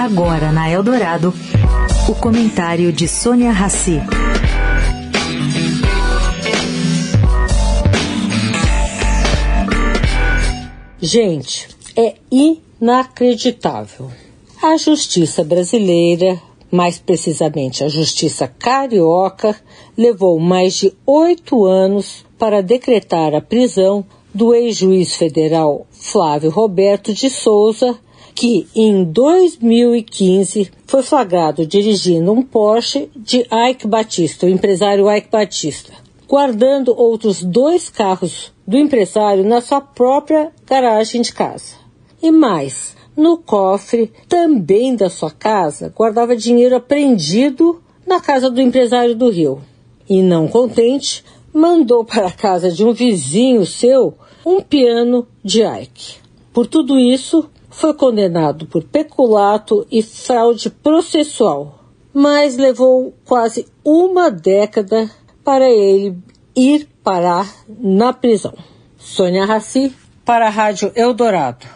Agora na Eldorado, o comentário de Sônia Rassi. Gente, é inacreditável. A justiça brasileira, mais precisamente a justiça carioca, levou mais de oito anos para decretar a prisão do ex-juiz federal Flávio Roberto de Souza, que em 2015 foi flagrado dirigindo um Porsche de Ike Batista, o empresário Ike Batista, guardando outros dois carros do empresário na sua própria garagem de casa. E mais, no cofre também da sua casa guardava dinheiro apreendido na casa do empresário do Rio. E não contente, mandou para a casa de um vizinho seu um piano de Ike. Por tudo isso, foi condenado por peculato e fraude processual, mas levou quase uma década para ele ir parar na prisão. Sônia Raci, para a Rádio Eldorado.